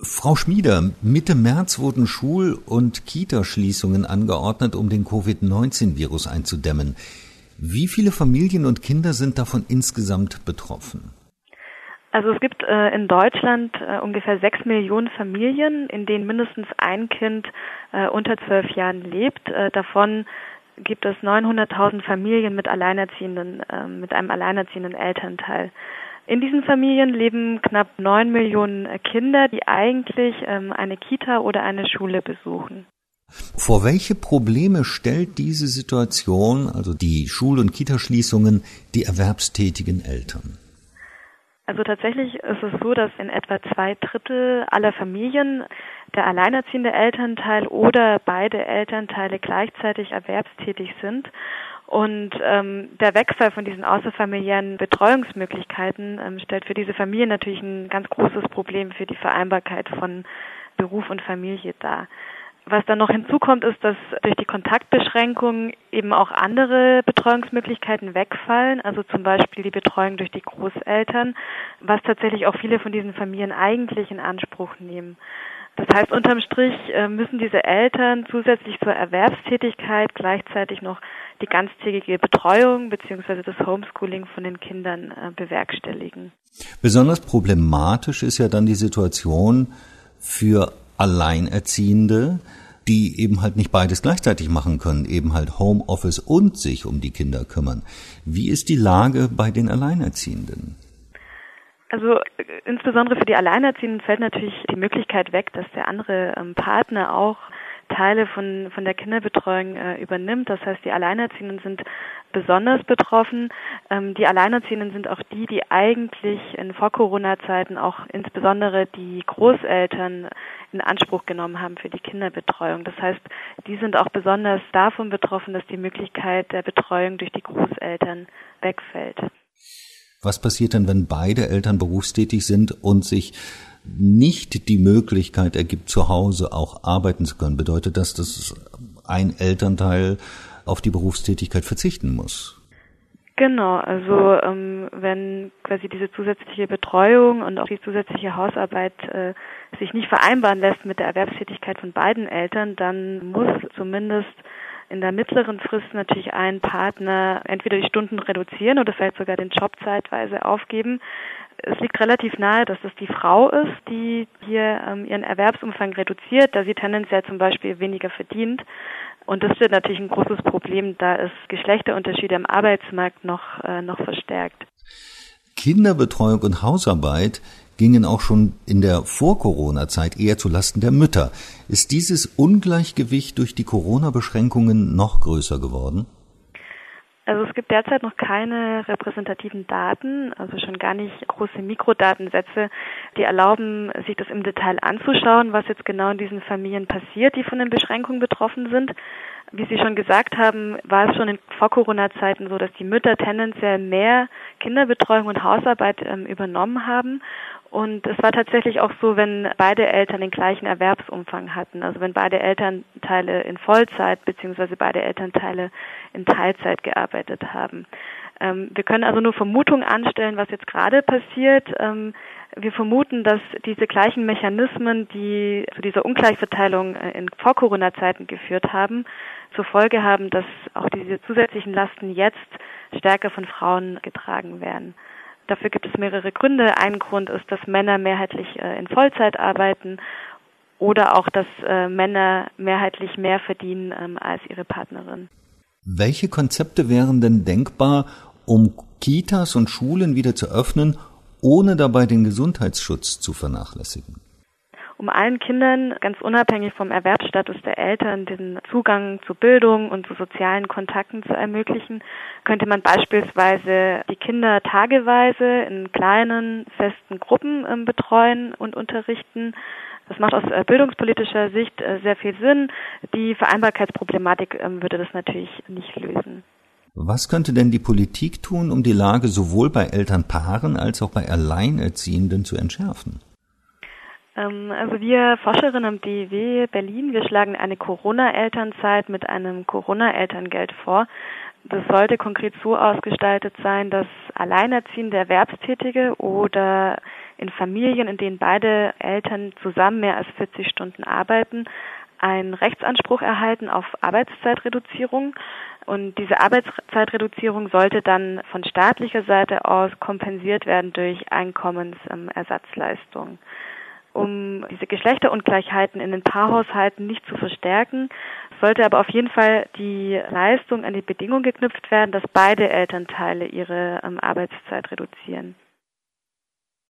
Frau Schmieder, Mitte März wurden Schul- und Kitaschließungen angeordnet, um den Covid-19-Virus einzudämmen. Wie viele Familien und Kinder sind davon insgesamt betroffen? Also es gibt äh, in Deutschland äh, ungefähr sechs Millionen Familien, in denen mindestens ein Kind äh, unter zwölf Jahren lebt. Äh, davon gibt es 900.000 Familien mit alleinerziehenden, ähm, mit einem alleinerziehenden Elternteil. In diesen Familien leben knapp neun Millionen Kinder, die eigentlich ähm, eine Kita oder eine Schule besuchen. Vor welche Probleme stellt diese Situation, also die Schul- und Kitaschließungen, die erwerbstätigen Eltern? Also tatsächlich ist es so, dass in etwa zwei Drittel aller Familien der alleinerziehende Elternteil oder beide Elternteile gleichzeitig erwerbstätig sind. Und ähm, der Wegfall von diesen außerfamiliären Betreuungsmöglichkeiten ähm, stellt für diese Familien natürlich ein ganz großes Problem für die Vereinbarkeit von Beruf und Familie dar. Was dann noch hinzukommt, ist, dass durch die Kontaktbeschränkungen eben auch andere Betreuungsmöglichkeiten wegfallen, also zum Beispiel die Betreuung durch die Großeltern, was tatsächlich auch viele von diesen Familien eigentlich in Anspruch nehmen. Das heißt, unterm Strich äh, müssen diese Eltern zusätzlich zur Erwerbstätigkeit gleichzeitig noch die ganztägige Betreuung bzw. das Homeschooling von den Kindern äh, bewerkstelligen. Besonders problematisch ist ja dann die Situation für Alleinerziehende, die eben halt nicht beides gleichzeitig machen können, eben halt Homeoffice und sich um die Kinder kümmern. Wie ist die Lage bei den Alleinerziehenden? Also äh, insbesondere für die Alleinerziehenden fällt natürlich die Möglichkeit weg, dass der andere ähm, Partner auch Teile von, von der Kinderbetreuung äh, übernimmt. Das heißt, die Alleinerziehenden sind besonders betroffen. Ähm, die Alleinerziehenden sind auch die, die eigentlich in Vor-Corona-Zeiten auch insbesondere die Großeltern in Anspruch genommen haben für die Kinderbetreuung. Das heißt, die sind auch besonders davon betroffen, dass die Möglichkeit der Betreuung durch die Großeltern wegfällt. Was passiert denn, wenn beide Eltern berufstätig sind und sich nicht die Möglichkeit ergibt, zu Hause auch arbeiten zu können? Bedeutet das, dass ein Elternteil auf die Berufstätigkeit verzichten muss? Genau, also ähm, wenn quasi diese zusätzliche Betreuung und auch die zusätzliche Hausarbeit äh, sich nicht vereinbaren lässt mit der Erwerbstätigkeit von beiden Eltern, dann muss zumindest in der mittleren Frist natürlich ein Partner entweder die Stunden reduzieren oder vielleicht sogar den Job zeitweise aufgeben. Es liegt relativ nahe, dass es die Frau ist, die hier ähm, ihren Erwerbsumfang reduziert, da sie tendenziell zum Beispiel weniger verdient. Und das wird natürlich ein großes Problem, da es Geschlechterunterschiede im Arbeitsmarkt noch, äh, noch verstärkt. Kinderbetreuung und Hausarbeit gingen auch schon in der Vor-Corona-Zeit eher zu Lasten der Mütter. Ist dieses Ungleichgewicht durch die Corona-Beschränkungen noch größer geworden? Also es gibt derzeit noch keine repräsentativen Daten, also schon gar nicht große Mikrodatensätze, die erlauben, sich das im Detail anzuschauen, was jetzt genau in diesen Familien passiert, die von den Beschränkungen betroffen sind. Wie Sie schon gesagt haben, war es schon in Vor-Corona-Zeiten so, dass die Mütter tendenziell mehr Kinderbetreuung und Hausarbeit ähm, übernommen haben. Und es war tatsächlich auch so, wenn beide Eltern den gleichen Erwerbsumfang hatten, also wenn beide Elternteile in Vollzeit beziehungsweise beide Elternteile in Teilzeit gearbeitet haben. Ähm, wir können also nur Vermutungen anstellen, was jetzt gerade passiert. Ähm, wir vermuten, dass diese gleichen Mechanismen, die zu dieser Ungleichverteilung äh, in Vor-Corona-Zeiten geführt haben, zur Folge haben, dass auch diese zusätzlichen Lasten jetzt stärker von Frauen getragen werden. Dafür gibt es mehrere Gründe. Ein Grund ist, dass Männer mehrheitlich äh, in Vollzeit arbeiten oder auch, dass äh, Männer mehrheitlich mehr verdienen ähm, als ihre Partnerin. Welche Konzepte wären denn denkbar, um Kitas und Schulen wieder zu öffnen, ohne dabei den Gesundheitsschutz zu vernachlässigen? Um allen Kindern, ganz unabhängig vom Erwerbsstatus der Eltern, den Zugang zu Bildung und zu sozialen Kontakten zu ermöglichen, könnte man beispielsweise die Kinder tageweise in kleinen, festen Gruppen ähm, betreuen und unterrichten. Das macht aus äh, bildungspolitischer Sicht äh, sehr viel Sinn. Die Vereinbarkeitsproblematik ähm, würde das natürlich nicht lösen. Was könnte denn die Politik tun, um die Lage sowohl bei Elternpaaren als auch bei Alleinerziehenden zu entschärfen? Ähm, also wir Forscherinnen am DEW Berlin, wir schlagen eine Corona-Elternzeit mit einem Corona-Elterngeld vor. Das sollte konkret so ausgestaltet sein, dass alleinerziehende Erwerbstätige oder in Familien, in denen beide Eltern zusammen mehr als 40 Stunden arbeiten, einen Rechtsanspruch erhalten auf Arbeitszeitreduzierung. Und diese Arbeitszeitreduzierung sollte dann von staatlicher Seite aus kompensiert werden durch Einkommensersatzleistung. Um diese Geschlechterungleichheiten in den Paarhaushalten nicht zu verstärken, sollte aber auf jeden Fall die Leistung an die Bedingung geknüpft werden, dass beide Elternteile ihre ähm, Arbeitszeit reduzieren.